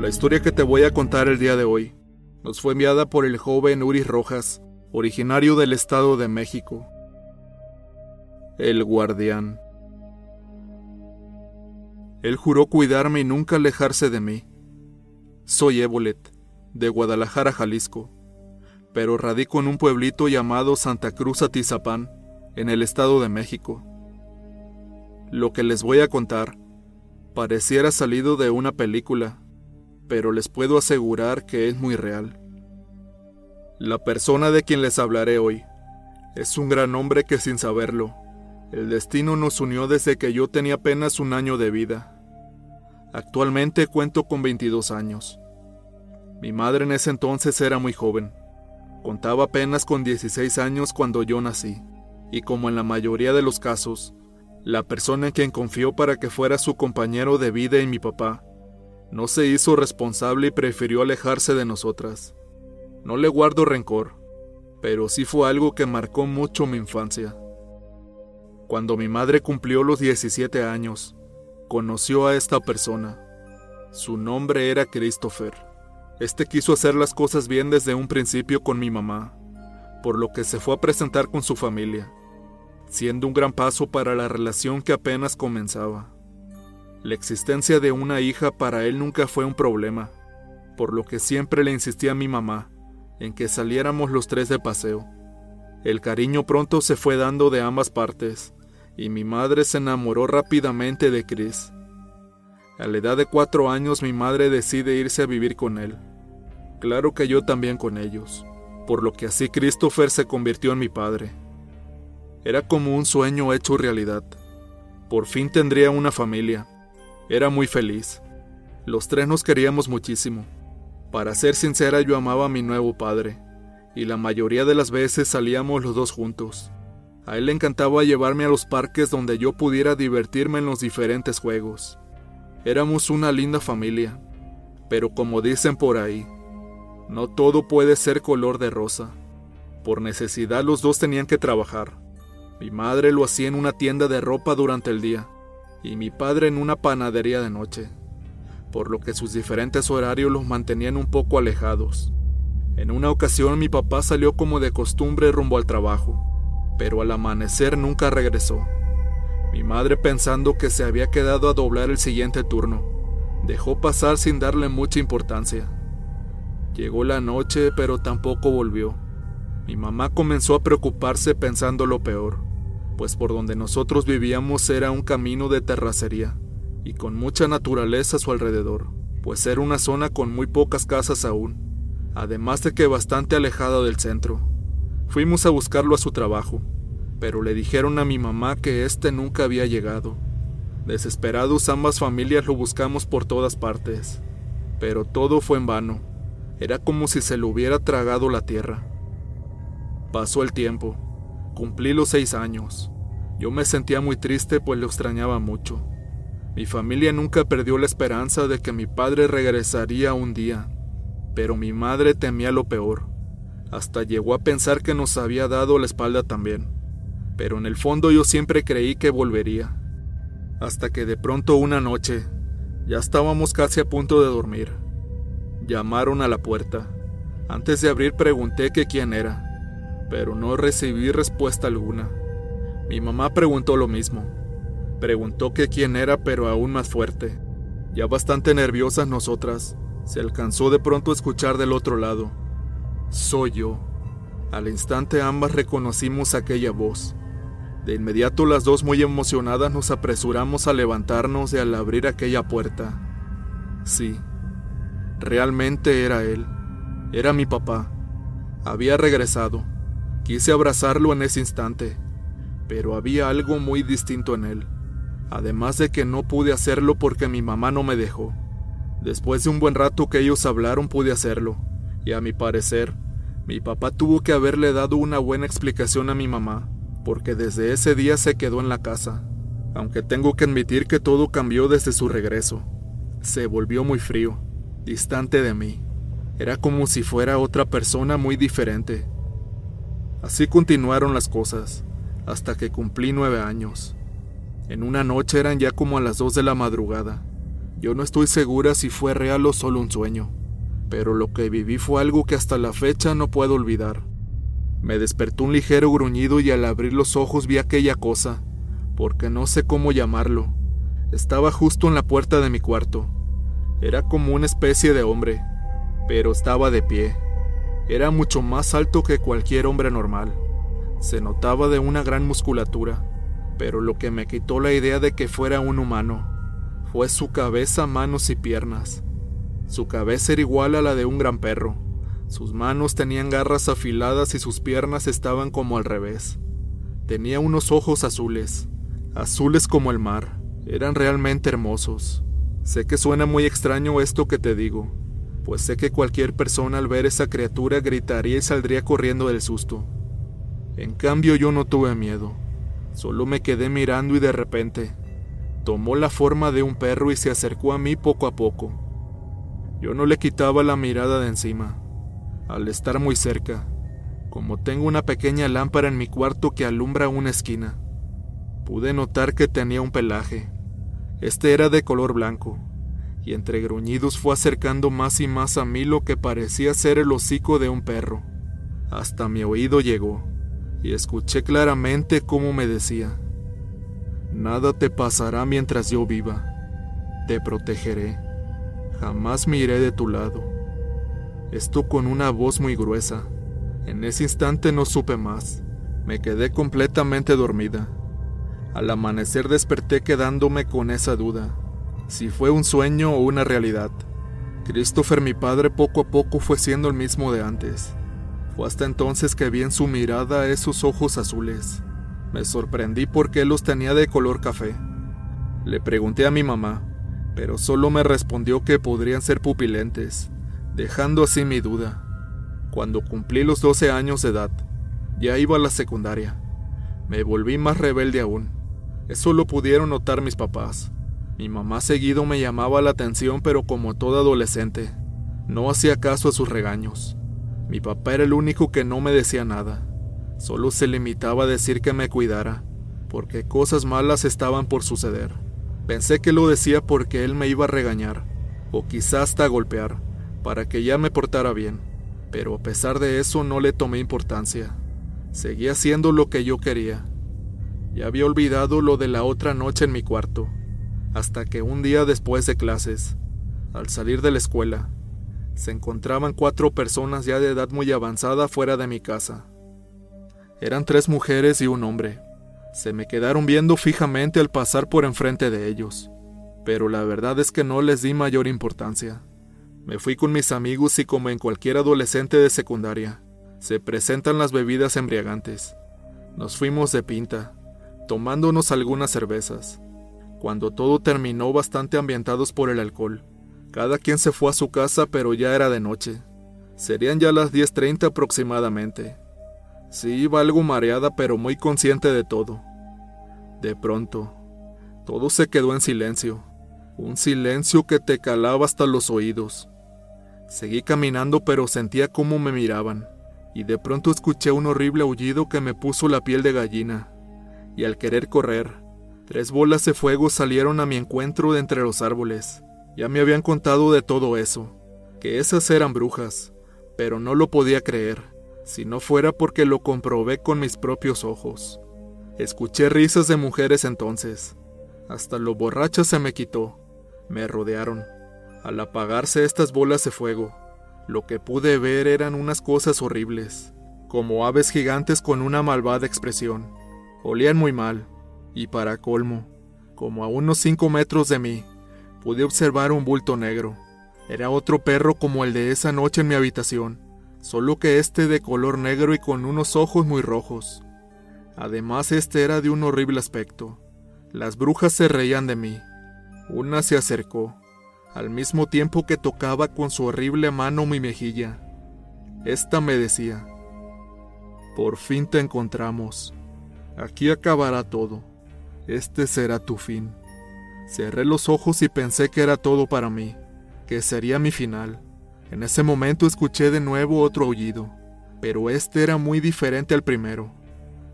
La historia que te voy a contar el día de hoy nos fue enviada por el joven Uri Rojas, originario del Estado de México. El guardián. Él juró cuidarme y nunca alejarse de mí. Soy Ebolet, de Guadalajara, Jalisco, pero radico en un pueblito llamado Santa Cruz Atizapán, en el Estado de México. Lo que les voy a contar pareciera salido de una película, pero les puedo asegurar que es muy real. La persona de quien les hablaré hoy es un gran hombre que sin saberlo, el destino nos unió desde que yo tenía apenas un año de vida. Actualmente cuento con 22 años. Mi madre en ese entonces era muy joven. Contaba apenas con 16 años cuando yo nací, y como en la mayoría de los casos, la persona en quien confió para que fuera su compañero de vida y mi papá, no se hizo responsable y prefirió alejarse de nosotras. No le guardo rencor, pero sí fue algo que marcó mucho mi infancia. Cuando mi madre cumplió los 17 años, conoció a esta persona. Su nombre era Christopher. Este quiso hacer las cosas bien desde un principio con mi mamá, por lo que se fue a presentar con su familia, siendo un gran paso para la relación que apenas comenzaba. La existencia de una hija para él nunca fue un problema, por lo que siempre le insistía a mi mamá en que saliéramos los tres de paseo. El cariño pronto se fue dando de ambas partes, y mi madre se enamoró rápidamente de Chris. A la edad de cuatro años mi madre decide irse a vivir con él. Claro que yo también con ellos, por lo que así Christopher se convirtió en mi padre. Era como un sueño hecho realidad. Por fin tendría una familia, era muy feliz. Los tres nos queríamos muchísimo. Para ser sincera, yo amaba a mi nuevo padre, y la mayoría de las veces salíamos los dos juntos. A él le encantaba llevarme a los parques donde yo pudiera divertirme en los diferentes juegos. Éramos una linda familia, pero como dicen por ahí, no todo puede ser color de rosa. Por necesidad los dos tenían que trabajar. Mi madre lo hacía en una tienda de ropa durante el día y mi padre en una panadería de noche, por lo que sus diferentes horarios los mantenían un poco alejados. En una ocasión mi papá salió como de costumbre rumbo al trabajo, pero al amanecer nunca regresó. Mi madre pensando que se había quedado a doblar el siguiente turno, dejó pasar sin darle mucha importancia. Llegó la noche, pero tampoco volvió. Mi mamá comenzó a preocuparse pensando lo peor pues por donde nosotros vivíamos era un camino de terracería, y con mucha naturaleza a su alrededor, pues era una zona con muy pocas casas aún, además de que bastante alejada del centro. Fuimos a buscarlo a su trabajo, pero le dijeron a mi mamá que éste nunca había llegado. Desesperados ambas familias lo buscamos por todas partes, pero todo fue en vano. Era como si se lo hubiera tragado la tierra. Pasó el tiempo Cumplí los seis años. Yo me sentía muy triste pues lo extrañaba mucho. Mi familia nunca perdió la esperanza de que mi padre regresaría un día, pero mi madre temía lo peor. Hasta llegó a pensar que nos había dado la espalda también. Pero en el fondo yo siempre creí que volvería. Hasta que de pronto una noche, ya estábamos casi a punto de dormir. Llamaron a la puerta. Antes de abrir pregunté que quién era pero no recibí respuesta alguna. Mi mamá preguntó lo mismo. Preguntó que quién era, pero aún más fuerte. Ya bastante nerviosas nosotras, se alcanzó de pronto a escuchar del otro lado. Soy yo. Al instante ambas reconocimos aquella voz. De inmediato las dos muy emocionadas nos apresuramos a levantarnos y al abrir aquella puerta. Sí, realmente era él. Era mi papá. Había regresado. Quise abrazarlo en ese instante, pero había algo muy distinto en él, además de que no pude hacerlo porque mi mamá no me dejó. Después de un buen rato que ellos hablaron pude hacerlo, y a mi parecer, mi papá tuvo que haberle dado una buena explicación a mi mamá, porque desde ese día se quedó en la casa, aunque tengo que admitir que todo cambió desde su regreso. Se volvió muy frío, distante de mí. Era como si fuera otra persona muy diferente, Así continuaron las cosas, hasta que cumplí nueve años. En una noche eran ya como a las dos de la madrugada. Yo no estoy segura si fue real o solo un sueño, pero lo que viví fue algo que hasta la fecha no puedo olvidar. Me despertó un ligero gruñido y al abrir los ojos vi aquella cosa, porque no sé cómo llamarlo. Estaba justo en la puerta de mi cuarto. Era como una especie de hombre, pero estaba de pie. Era mucho más alto que cualquier hombre normal. Se notaba de una gran musculatura, pero lo que me quitó la idea de que fuera un humano fue su cabeza, manos y piernas. Su cabeza era igual a la de un gran perro. Sus manos tenían garras afiladas y sus piernas estaban como al revés. Tenía unos ojos azules, azules como el mar. Eran realmente hermosos. Sé que suena muy extraño esto que te digo, pues sé que cualquier persona al ver esa criatura gritaría y saldría corriendo del susto. En cambio yo no tuve miedo, solo me quedé mirando y de repente tomó la forma de un perro y se acercó a mí poco a poco. Yo no le quitaba la mirada de encima, al estar muy cerca, como tengo una pequeña lámpara en mi cuarto que alumbra una esquina. Pude notar que tenía un pelaje. Este era de color blanco, y entre gruñidos fue acercando más y más a mí lo que parecía ser el hocico de un perro. Hasta mi oído llegó y escuché claramente cómo me decía, Nada te pasará mientras yo viva, te protegeré, jamás me iré de tu lado. Esto con una voz muy gruesa. En ese instante no supe más, me quedé completamente dormida. Al amanecer desperté quedándome con esa duda, si fue un sueño o una realidad. Christopher mi padre poco a poco fue siendo el mismo de antes hasta entonces que vi en su mirada esos ojos azules. Me sorprendí porque los tenía de color café. Le pregunté a mi mamá, pero solo me respondió que podrían ser pupilentes, dejando así mi duda. Cuando cumplí los 12 años de edad, ya iba a la secundaria. Me volví más rebelde aún. Eso lo pudieron notar mis papás. Mi mamá seguido me llamaba la atención, pero como todo adolescente, no hacía caso a sus regaños. Mi papá era el único que no me decía nada. Solo se limitaba a decir que me cuidara, porque cosas malas estaban por suceder. Pensé que lo decía porque él me iba a regañar, o quizás hasta golpear, para que ya me portara bien. Pero a pesar de eso no le tomé importancia. Seguí haciendo lo que yo quería. Ya había olvidado lo de la otra noche en mi cuarto, hasta que un día después de clases, al salir de la escuela, se encontraban cuatro personas ya de edad muy avanzada fuera de mi casa. Eran tres mujeres y un hombre. Se me quedaron viendo fijamente al pasar por enfrente de ellos, pero la verdad es que no les di mayor importancia. Me fui con mis amigos y como en cualquier adolescente de secundaria, se presentan las bebidas embriagantes. Nos fuimos de pinta, tomándonos algunas cervezas. Cuando todo terminó bastante ambientados por el alcohol, cada quien se fue a su casa, pero ya era de noche. Serían ya las 10.30 aproximadamente. Sí, iba algo mareada, pero muy consciente de todo. De pronto, todo se quedó en silencio, un silencio que te calaba hasta los oídos. Seguí caminando, pero sentía cómo me miraban, y de pronto escuché un horrible aullido que me puso la piel de gallina, y al querer correr, tres bolas de fuego salieron a mi encuentro de entre los árboles. Ya me habían contado de todo eso, que esas eran brujas, pero no lo podía creer, si no fuera porque lo comprobé con mis propios ojos. Escuché risas de mujeres entonces. Hasta lo borracha se me quitó. Me rodearon. Al apagarse estas bolas de fuego, lo que pude ver eran unas cosas horribles, como aves gigantes con una malvada expresión. Olían muy mal, y para colmo, como a unos cinco metros de mí, pude observar un bulto negro. Era otro perro como el de esa noche en mi habitación, solo que este de color negro y con unos ojos muy rojos. Además este era de un horrible aspecto. Las brujas se reían de mí. Una se acercó, al mismo tiempo que tocaba con su horrible mano mi mejilla. Esta me decía, Por fin te encontramos. Aquí acabará todo. Este será tu fin. Cerré los ojos y pensé que era todo para mí, que sería mi final. En ese momento escuché de nuevo otro aullido, pero este era muy diferente al primero.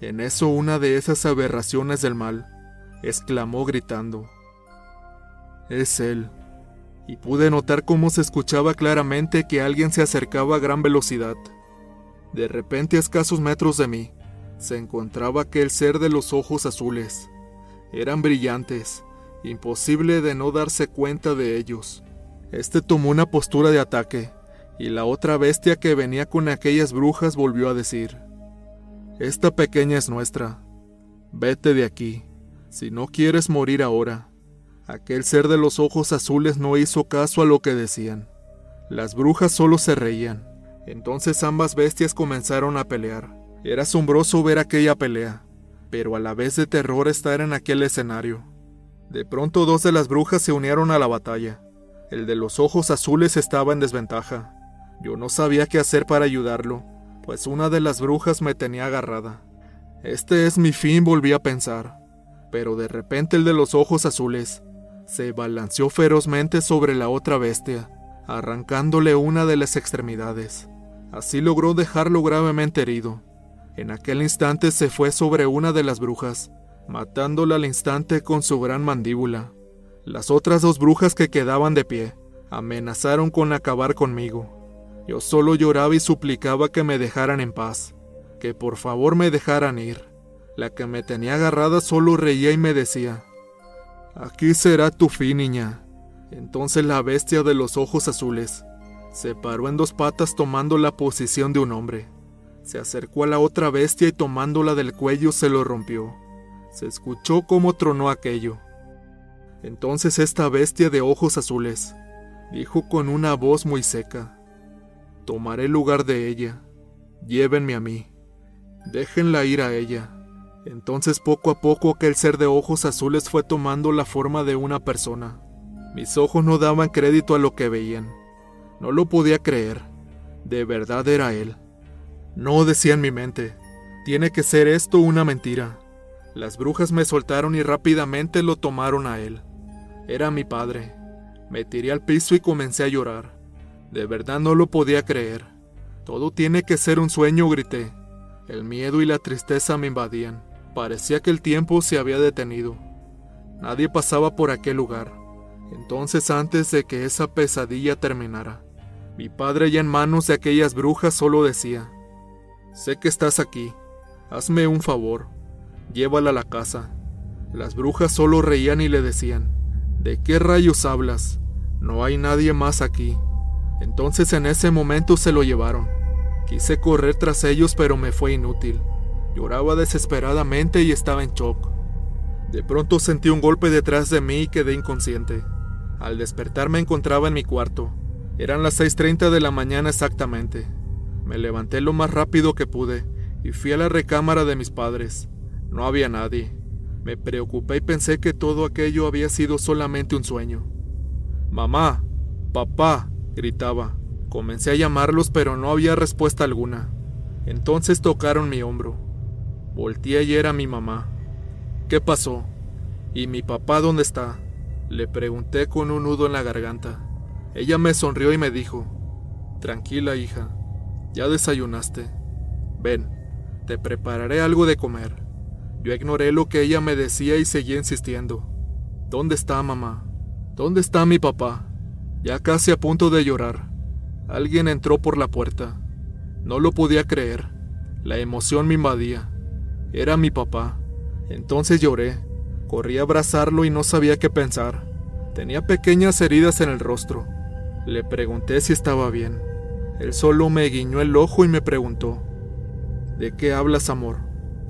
En eso una de esas aberraciones del mal exclamó gritando. Es él, y pude notar cómo se escuchaba claramente que alguien se acercaba a gran velocidad. De repente, a escasos metros de mí, se encontraba aquel ser de los ojos azules. Eran brillantes, imposible de no darse cuenta de ellos. Este tomó una postura de ataque, y la otra bestia que venía con aquellas brujas volvió a decir, Esta pequeña es nuestra. Vete de aquí, si no quieres morir ahora. Aquel ser de los ojos azules no hizo caso a lo que decían. Las brujas solo se reían. Entonces ambas bestias comenzaron a pelear. Era asombroso ver aquella pelea, pero a la vez de terror estar en aquel escenario. De pronto dos de las brujas se unieron a la batalla. El de los ojos azules estaba en desventaja. Yo no sabía qué hacer para ayudarlo, pues una de las brujas me tenía agarrada. Este es mi fin, volví a pensar. Pero de repente el de los ojos azules se balanceó ferozmente sobre la otra bestia, arrancándole una de las extremidades. Así logró dejarlo gravemente herido. En aquel instante se fue sobre una de las brujas, matándola al instante con su gran mandíbula. Las otras dos brujas que quedaban de pie amenazaron con acabar conmigo. Yo solo lloraba y suplicaba que me dejaran en paz, que por favor me dejaran ir. La que me tenía agarrada solo reía y me decía, Aquí será tu fin, niña. Entonces la bestia de los ojos azules se paró en dos patas tomando la posición de un hombre. Se acercó a la otra bestia y tomándola del cuello se lo rompió. Se escuchó cómo tronó aquello. Entonces esta bestia de ojos azules dijo con una voz muy seca, Tomaré lugar de ella, llévenme a mí, déjenla ir a ella. Entonces poco a poco aquel ser de ojos azules fue tomando la forma de una persona. Mis ojos no daban crédito a lo que veían. No lo podía creer. De verdad era él. No decía en mi mente, tiene que ser esto una mentira. Las brujas me soltaron y rápidamente lo tomaron a él. Era mi padre. Me tiré al piso y comencé a llorar. De verdad no lo podía creer. Todo tiene que ser un sueño, grité. El miedo y la tristeza me invadían. Parecía que el tiempo se había detenido. Nadie pasaba por aquel lugar. Entonces antes de que esa pesadilla terminara, mi padre ya en manos de aquellas brujas solo decía, Sé que estás aquí, hazme un favor, llévala a la casa. Las brujas solo reían y le decían, ¿De qué rayos hablas? No hay nadie más aquí. Entonces en ese momento se lo llevaron. Quise correr tras ellos pero me fue inútil. Lloraba desesperadamente y estaba en shock. De pronto sentí un golpe detrás de mí y quedé inconsciente. Al despertar me encontraba en mi cuarto. Eran las 6.30 de la mañana exactamente. Me levanté lo más rápido que pude y fui a la recámara de mis padres. No había nadie. Me preocupé y pensé que todo aquello había sido solamente un sueño. Mamá, papá, gritaba. Comencé a llamarlos pero no había respuesta alguna. Entonces tocaron mi hombro. Volteé y era mi mamá. ¿Qué pasó? ¿Y mi papá dónde está? Le pregunté con un nudo en la garganta. Ella me sonrió y me dijo, Tranquila hija, ya desayunaste. Ven, te prepararé algo de comer. Yo ignoré lo que ella me decía y seguí insistiendo. ¿Dónde está mamá? ¿Dónde está mi papá? Ya casi a punto de llorar. Alguien entró por la puerta. No lo podía creer. La emoción me invadía. Era mi papá. Entonces lloré. Corrí a abrazarlo y no sabía qué pensar. Tenía pequeñas heridas en el rostro. Le pregunté si estaba bien. Él solo me guiñó el ojo y me preguntó, ¿De qué hablas, amor?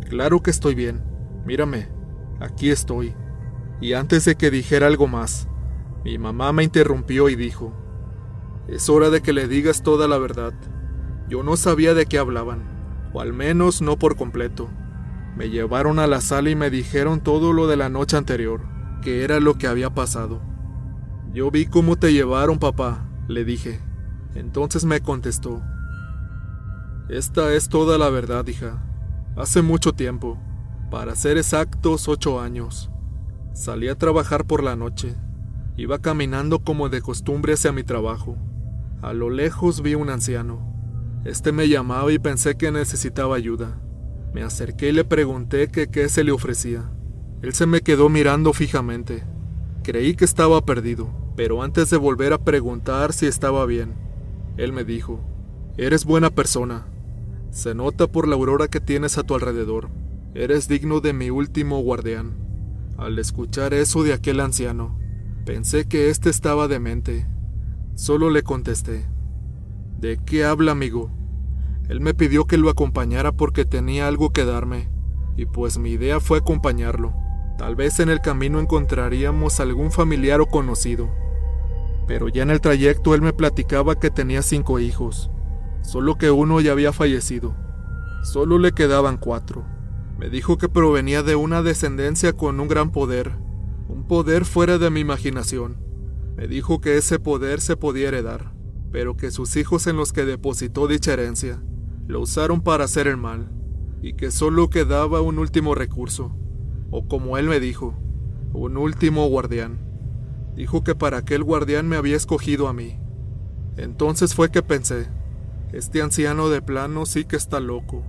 Claro que estoy bien. Mírame, aquí estoy. Y antes de que dijera algo más, mi mamá me interrumpió y dijo, Es hora de que le digas toda la verdad. Yo no sabía de qué hablaban, o al menos no por completo. Me llevaron a la sala y me dijeron todo lo de la noche anterior, que era lo que había pasado. Yo vi cómo te llevaron, papá, le dije. Entonces me contestó, Esta es toda la verdad, hija. Hace mucho tiempo, para ser exactos ocho años, salí a trabajar por la noche. Iba caminando como de costumbre hacia mi trabajo. A lo lejos vi un anciano. Este me llamaba y pensé que necesitaba ayuda. Me acerqué y le pregunté que qué se le ofrecía. Él se me quedó mirando fijamente. Creí que estaba perdido. Pero antes de volver a preguntar si estaba bien, él me dijo, Eres buena persona. Se nota por la aurora que tienes a tu alrededor. Eres digno de mi último guardián. Al escuchar eso de aquel anciano, pensé que éste estaba demente. Solo le contesté, ¿De qué habla, amigo? Él me pidió que lo acompañara porque tenía algo que darme, y pues mi idea fue acompañarlo. Tal vez en el camino encontraríamos algún familiar o conocido. Pero ya en el trayecto él me platicaba que tenía cinco hijos, solo que uno ya había fallecido. Solo le quedaban cuatro. Me dijo que provenía de una descendencia con un gran poder, un poder fuera de mi imaginación. Me dijo que ese poder se podía heredar, pero que sus hijos en los que depositó dicha herencia lo usaron para hacer el mal, y que solo quedaba un último recurso, o como él me dijo, un último guardián. Dijo que para aquel guardián me había escogido a mí. Entonces fue que pensé, este anciano de plano sí que está loco.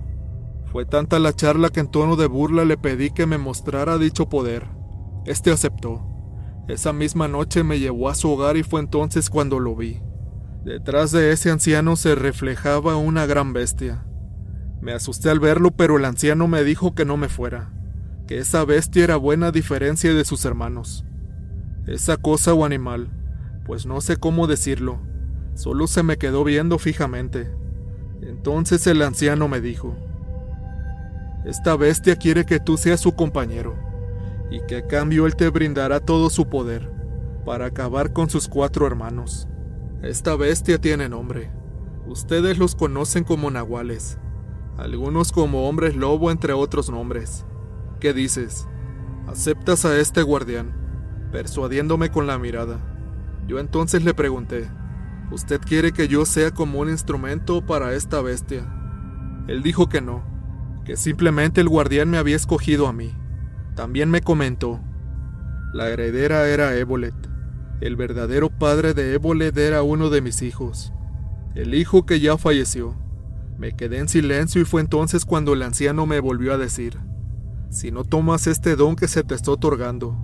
Fue tanta la charla que en tono de burla le pedí que me mostrara dicho poder. Este aceptó. Esa misma noche me llevó a su hogar y fue entonces cuando lo vi. Detrás de ese anciano se reflejaba una gran bestia. Me asusté al verlo, pero el anciano me dijo que no me fuera, que esa bestia era buena a diferencia de sus hermanos. Esa cosa o animal, pues no sé cómo decirlo, solo se me quedó viendo fijamente. Entonces el anciano me dijo, Esta bestia quiere que tú seas su compañero, y que a cambio él te brindará todo su poder, para acabar con sus cuatro hermanos. Esta bestia tiene nombre. Ustedes los conocen como nahuales, algunos como hombres lobo entre otros nombres. ¿Qué dices? ¿Aceptas a este guardián? Persuadiéndome con la mirada. Yo entonces le pregunté, ¿usted quiere que yo sea como un instrumento para esta bestia? Él dijo que no, que simplemente el guardián me había escogido a mí. También me comentó, la heredera era Ebolet el verdadero padre de Éboled era uno de mis hijos, el hijo que ya falleció. Me quedé en silencio y fue entonces cuando el anciano me volvió a decir, si no tomas este don que se te está otorgando,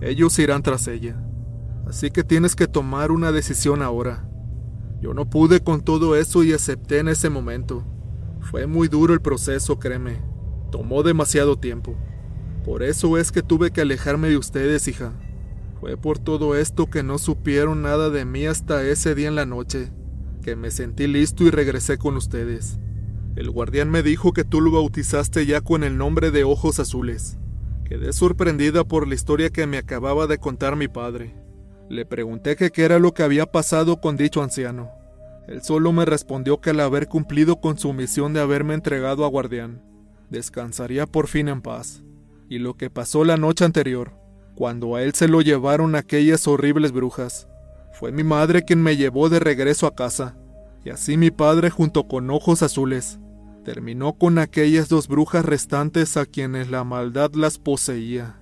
ellos irán tras ella. Así que tienes que tomar una decisión ahora. Yo no pude con todo eso y acepté en ese momento. Fue muy duro el proceso, créeme. Tomó demasiado tiempo. Por eso es que tuve que alejarme de ustedes, hija. Fue por todo esto que no supieron nada de mí hasta ese día en la noche, que me sentí listo y regresé con ustedes. El guardián me dijo que tú lo bautizaste ya con el nombre de Ojos Azules. Quedé sorprendida por la historia que me acababa de contar mi padre. Le pregunté qué era lo que había pasado con dicho anciano. Él solo me respondió que al haber cumplido con su misión de haberme entregado a guardián, descansaría por fin en paz. Y lo que pasó la noche anterior, cuando a él se lo llevaron aquellas horribles brujas. Fue mi madre quien me llevó de regreso a casa, y así mi padre junto con ojos azules terminó con aquellas dos brujas restantes a quienes la maldad las poseía.